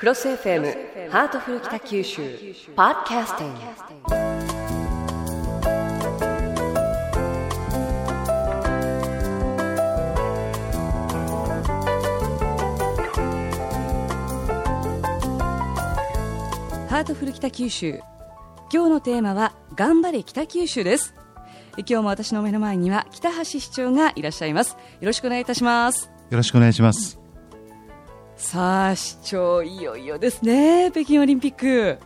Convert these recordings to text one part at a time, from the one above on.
クロス FM ハートフル北九州ポッドキャスティング。ハートフル北九州。今日のテーマは頑張れ北九州です。今日も私の目の前には北橋市長がいらっしゃいます。よろしくお願いいたします。よろしくお願いしますさあ市長いよいよですね北京オリンピック。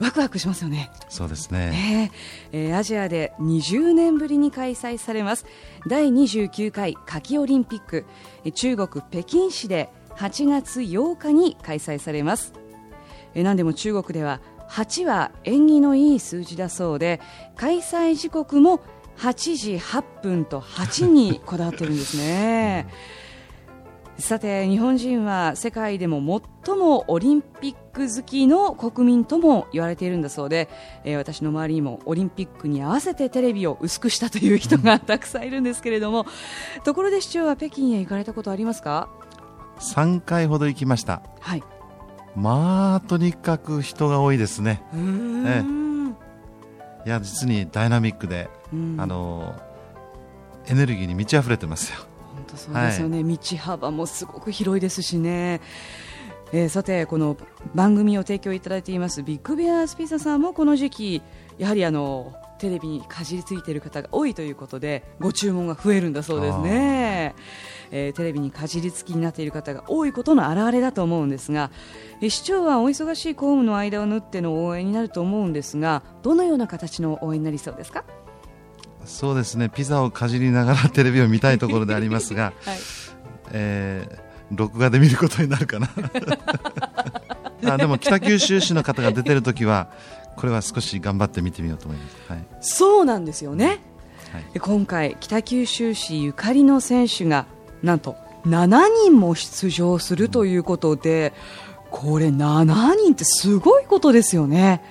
ワクワクしますよね。そうですね、えーえーアジアで20年ぶりに開催されます。第29回夏季オリンピック。えー中国北京市で8月8日に開催されます。えー何でも中国では8は縁起のいい数字だそうで開催時刻も8時8分と8にこだわってるんですね。さて日本人は世界でも最もオリンピック好きの国民とも言われているんだそうで、えー私の周りにもオリンピックに合わせてテレビを薄くしたという人がたくさんいるんですけれどもところで市長は北京へ行かれたことありますか？3回ほど行きました。はい。まあとにかく人が多いですね。うーん。いや実にダイナミックで、うん。あのエネルギーに満ち溢れてますよ。本当そうですよね、道幅もすごく広いですしね。えーさてこの番組を提供いただいていますビッグベアスピザさんもこの時期やはりあのテレビにかじりついている方が多いということでご注文が増えるんだそうですね、えーテレビにかじりつきになっている方が多いことの表れだと思うんですが、えー市長はお忙しい公務の間を縫っての応援になると思うんですがどのような形の応援になりそうですか、そうですね。ピザをかじりながらテレビを見たいところでありますが、はい。えー録画で見ることになるかな。あでも北九州市の方が出てる時はこれは少し頑張って見てみようと思います、はい。そうなんですよね、はい。で今回、北九州市ゆかりの選手がなんと7人も出場するということで、これ7人ってすごいことですよね。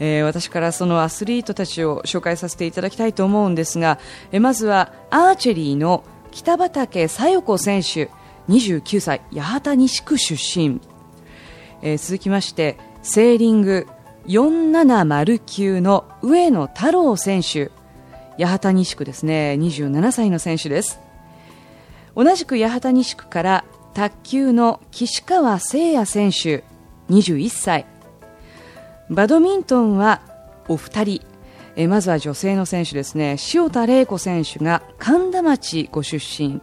えー私からそのアスリートたちを紹介させていただきたいと思うんですが、えーまずはアーチェリーの北畠小夜子選手29歳八幡西区出身、えー続きましてセーリング4709の上野太郎選手。八幡西区ですね。27歳の選手です。同じく八幡西区から卓球の岸川誠也選手。21歳。バドミントンはお二人。えまずは女性の選手ですね。塩田玲子選手が神田町ご出身、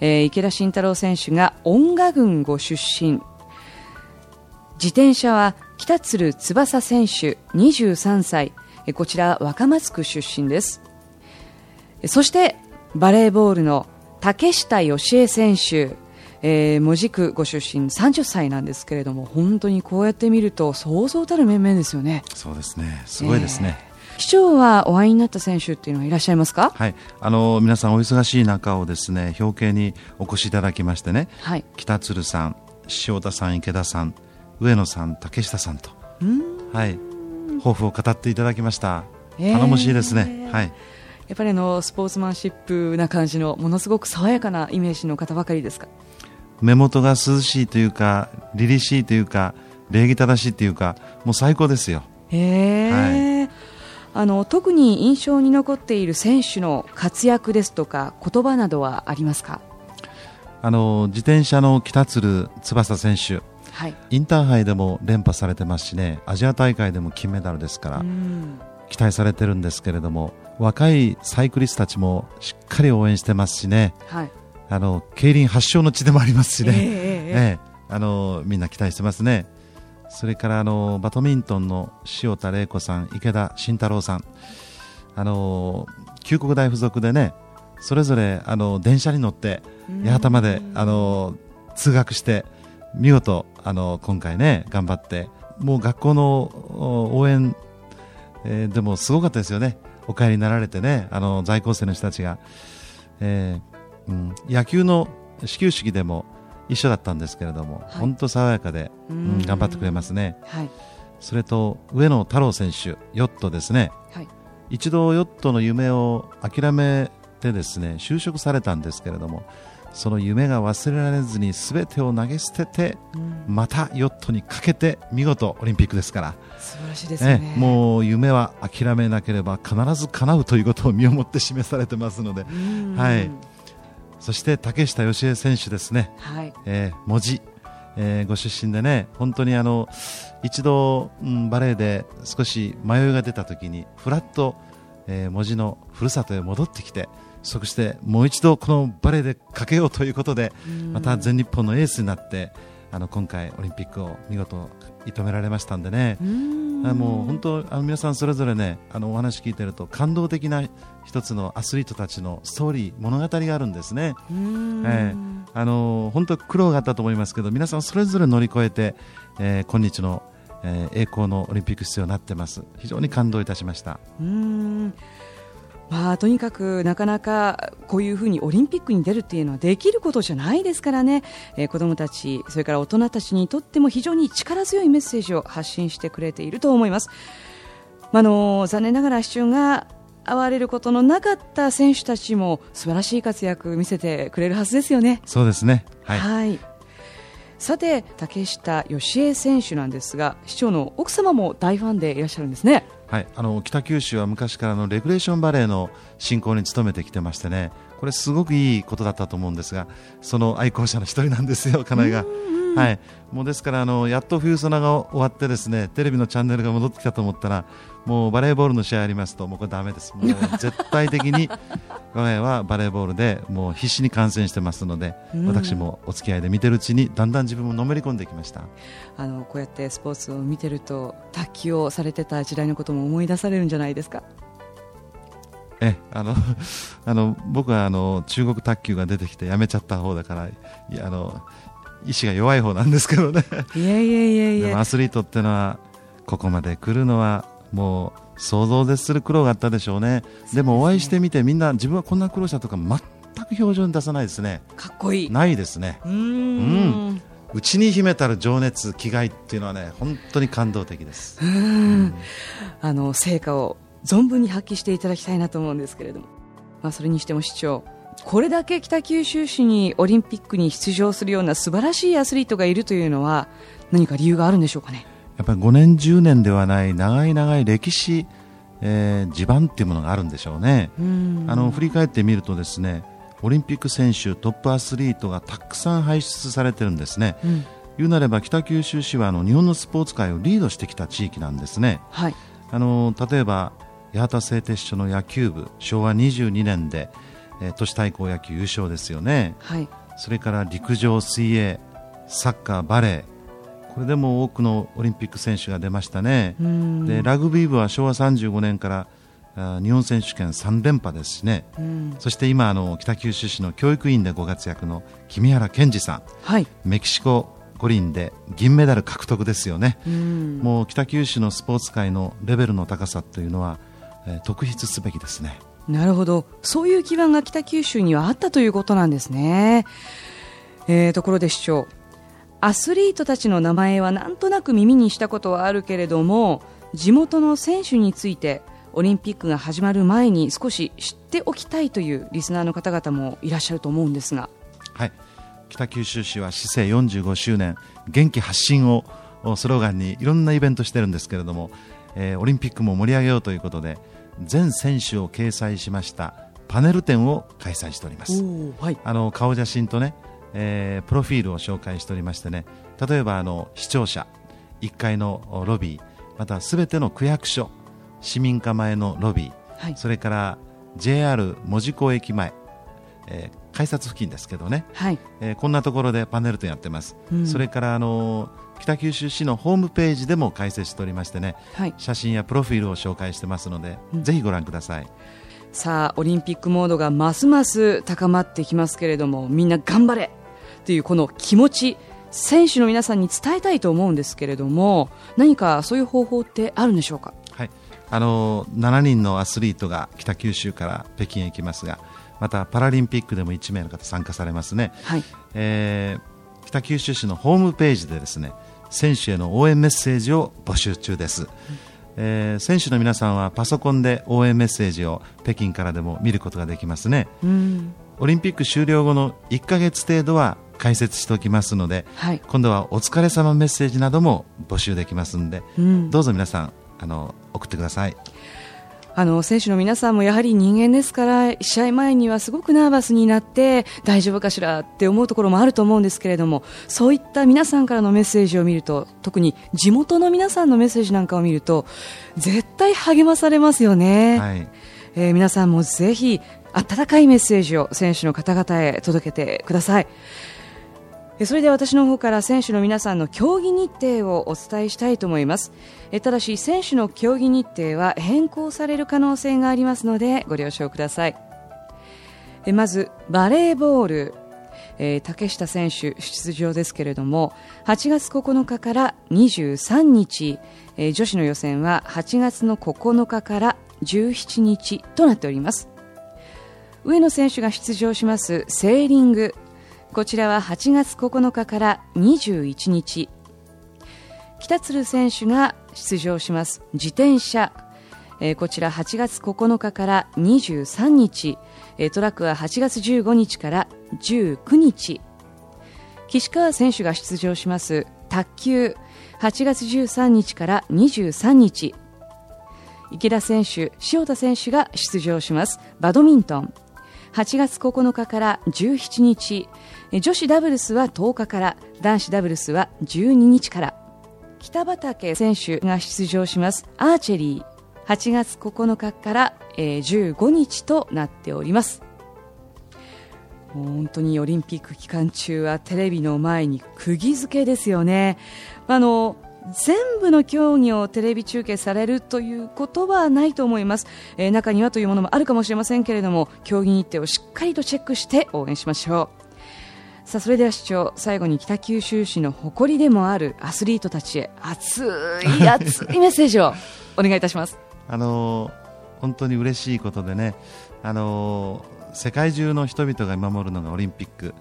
え池田慎太郎選手が恩賀郡ご出身。自転車は北鶴翼選手23歳。こちら若松区出身です。そしてバレーボールの竹下義恵選手。えー、門司区ご出身30歳なんですけれども本当にこうやって見るとそうそうたる面々ですよね。そうですね。すごいですね、市長はお会いになった選手っていうのはいらっしゃいますか？はい、あの皆さんお忙しい中をですね表敬にお越しいただきましてね。はい。北鶴さん塩田さん池田さん上野さん竹下さんと。はい。抱負を語っていただきました。えー。頼もしいですね、はい。やっぱりあのスポーツマンシップな感じのものすごく爽やかなイメージの方ばかりですか？目元が涼しいというか凛々しいというか礼儀正しいというかもう最高ですよ。へー。あの特に印象に残っている選手の活躍ですとか言葉などはありますか？あの自転車の北鶴翼選手。はい。インターハイでも連覇されてますしねアジア大会でも金メダルですから、うん。期待されてるんですけれども若いサイクリストたちもしっかり応援してますしね。はいあの競輪発祥の地でもありますしね、ええええ ええ。あのみんな期待してますね。それからあのバドミントンの塩田玲子さん池田慎太郎さん。あの九国大附属でねそれぞれあの電車に乗って八幡まであの通学して見事あの今回ね頑張ってもう学校のお応援、えーでもすごかったですよね。お帰りになられてねあの在校生の人たちが、えーうん、野球の始球式でも一緒だったんですけれども、はい。本当爽やかで、ううんん、頑張ってくれますね。はい。それと上野太郎選手ヨットですね。はい。一度ヨットの夢を諦めてですね就職されたんですけれどもその夢が忘れられずに全てを投げ捨てて、またヨットにかけて見事オリンピックですから。素晴らしいですね、ね、もう夢は諦めなければ必ず叶うということを身をもって示されてますので、はい、そして竹下佳恵選手ですね、はい。えー、文字、えー、ご出身でね本当にあの一度、うん、バレエで少し迷いが出た時にフラット、えー、文字のふるさとへ戻ってきてそしてもう一度このバレエでかけようということでまた全日本のエースになってあの今回オリンピックを見事射止められましたんでね。もう本当あの皆さんそれぞれねあのお話聞いてると感動的な一つのアスリートたちのストーリー物語があるんですね、えー、あの本当苦労があったと思いますけど皆さんそれぞれ乗り越えて、えー、今日の、えー、栄光のオリンピック出場になってます。非常に感動いたしました。うん。まあ、とにかくなかなかこういうふうにオリンピックに出るっていうのはできることじゃないですからね、えー、子どもたち、それから大人たちにとっても非常に力強いメッセージを発信してくれていると思います。まあの残念ながら視聴が会われることのなかった選手たちも素晴らしい活躍を見せてくれるはずですよね。そうですね、はい、はいさて竹下佳恵選手なんですが市長の奥様も大ファンでいらっしゃるんですね。はい、あの北九州は昔からのレギュレーションバレーの進行に努めてきてましてねこれすごくいいことだったと思うんですがその愛好者の一人なんですよ、家内が。はい、もうですからあのやっと冬ソナが終わってですねテレビのチャンネルが戻ってきたと思ったらもうバレーボールの試合ありますともうこれだめです。もう絶対的に 我が家はバレーボールでもう必死に観戦してますので、うん、私もお付き合いで見てるうちにだんだん自分ものめり込んできました。あのこうやってスポーツを見てると卓球をされてた時代のことも思い出されるんじゃないですか？えあの あの僕はあの中国卓球が出てきてやめちゃった方だからあの意志が弱い方なんですけどね。いやいやいやいや。アスリートっていうのはここまで来るのはもう想像絶する苦労があったでしょうね。でもお会いしてみてみんな自分はこんな苦労したとか全く表情に出さないですね。かっこいい。ないですね。うん。内に秘めたる情熱気概っていうのはね本当に感動的です。うん。あの成果を存分に発揮していただきたいなと思うんですけれども、まあ、それにしても市長これだけ北九州市にオリンピックに出場するような素晴らしいアスリートがいるというのは何か理由があるんでしょうかね？やっぱり5年、10年ではない長い長い歴史、えー、地盤っていうものがあるんでしょうね。あの振り返ってみるとですねオリンピック選手トップアスリートがたくさん輩出されてるんですね、うん、言うなれば北九州市はあの日本のスポーツ界をリードしてきた地域なんですね、はい、あの例えば八幡製鉄所の野球部昭和22年でえー、都市対抗野球優勝ですよね、はい、それから陸上、水泳サッカー、バレー。これでも多くのオリンピック選手が出ましたね。でラグビー部は昭和35年からあ日本選手権3連覇ですしねそして今あの北九州市の教育委員でご活躍の君原健二さん、はい、メキシコ五輪で銀メダル獲得ですよね。もう北九州のスポーツ界のレベルの高さというのは、えー、特筆すべきですね。なるほど。そういう基盤が北九州にはあったということなんですね、えー、ところで市長。アスリートたちの名前はなんとなく耳にしたことはあるけれども地元の選手についてオリンピックが始まる前に少し知っておきたいというリスナーの方々もいらっしゃると思うんですが、はい、北九州市は市政45周年元気発信をスローガンにいろんなイベントしてるんですけれども、えー、オリンピックも盛り上げようということで全選手を掲載しましたパネル展を開催しております、はい、あの顔写真とね、えー、プロフィールを紹介しておりましてね例えばあの視聴者1階のロビーまたすべての区役所市民課前のロビー、はい、それから JR 門司港駅前、えー、改札付近ですけどね、はい。えー、こんなところでパネル展やってます、うん、それからあのー北九州市のホームページでも解説しておりましてね、はい、写真やプロフィールを紹介してますので、うん、ぜひご覧ください。さあオリンピックモードがますます高まってきますけれどもみんな頑張れ！というこの気持ち選手の皆さんに伝えたいと思うんですけれども何かそういう方法ってあるんでしょうか、はい、あの7人のアスリートが北九州から北京へ行きますがまたパラリンピックでも1名の方参加されますね、はい。えー、北九州市のホームページでですね選手への応援メッセージを募集中です、えー、選手の皆さんはパソコンで応援メッセージを北京からでも見ることができますね、うん、オリンピック終了後の1ヶ月程度は解説しておきますので、はい。今度はお疲れ様メッセージなども募集できますので、うん。どうぞ皆さんあの送ってください。あの選手の皆さんもやはり人間ですから試合前にはすごくナーバスになって大丈夫かしらって思うところもあると思うんですけれどもそういった皆さんからのメッセージを見ると特に地元の皆さんのメッセージなんかを見ると絶対励まされますよね、はい、えー皆さんもぜひ温かいメッセージを選手の方々へ届けてください。えーそれで私の方から選手の皆さんの競技日程をお伝えしたいと思います。ただし選手の競技日程は変更される可能性がありますのでご了承ください。まずバレーボール。え竹下選手出場ですけれども8月9日から23日、え女子の予選は8月の9日から17日となっております。上野選手が出場しますセーリング。こちらは8月9日から21日。北鶴選手が出場します。自転車。えーこちら8月9日から23日、えートラックは8月15日から19日。岸川選手が出場します。卓球。8月13日から23日。池田選手、塩田選手が出場します。バドミントン。8月9日から17日。女子ダブルスは10日から男子ダブルスは12日から。北畠選手が出場します。アーチェリー。8月9日から、15日となっております。本当にオリンピック期間中はテレビの前に釘付けですよね。あの全部の競技をテレビ中継されるということはないと思います、えー中にはというものもあるかもしれませんけれども競技日程をしっかりとチェックして応援しましょう。さあそれでは市長最後に北九州市の誇りでもあるアスリートたちへ熱い熱いメッセージをお願いいたします。あの本当に嬉しいことでね、あの世界中の人々が見守るのがオリンピック。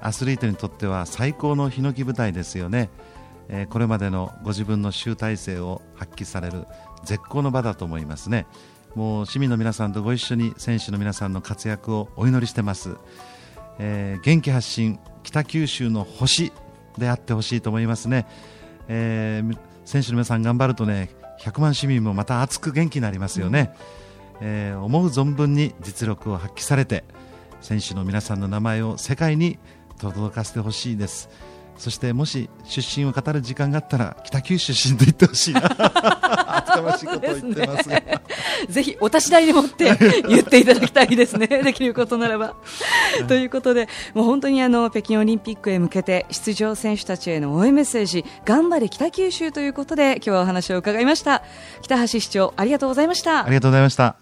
アスリートにとっては最高のヒノキ舞台ですよね、えーこれまでのご自分の集大成を発揮される絶好の場だと思いますね。もう市民の皆さんとご一緒に選手の皆さんの活躍をお祈りしてます、えー元気発信北九州の星であってほしいと思いますね、えー選手の皆さん頑張るとね100万市民もまた熱く元気になりますよね、えー思う存分に実力を発揮されて選手の皆さんの名前を世界に届かせてほしいです。そしてもし出身を語る時間があったら北九州出身と言ってほしいな。厚かましいことを言ってますが。ぜひお立ち台でもって言っていただきたいですね、できることならば。ということで、もう本当にあの北京オリンピックへ向けて出場選手たちへの応援メッセージ、頑張れ北九州ということで、今日はお話を伺いました。北橋市長、ありがとうございました。あ。りがとうございました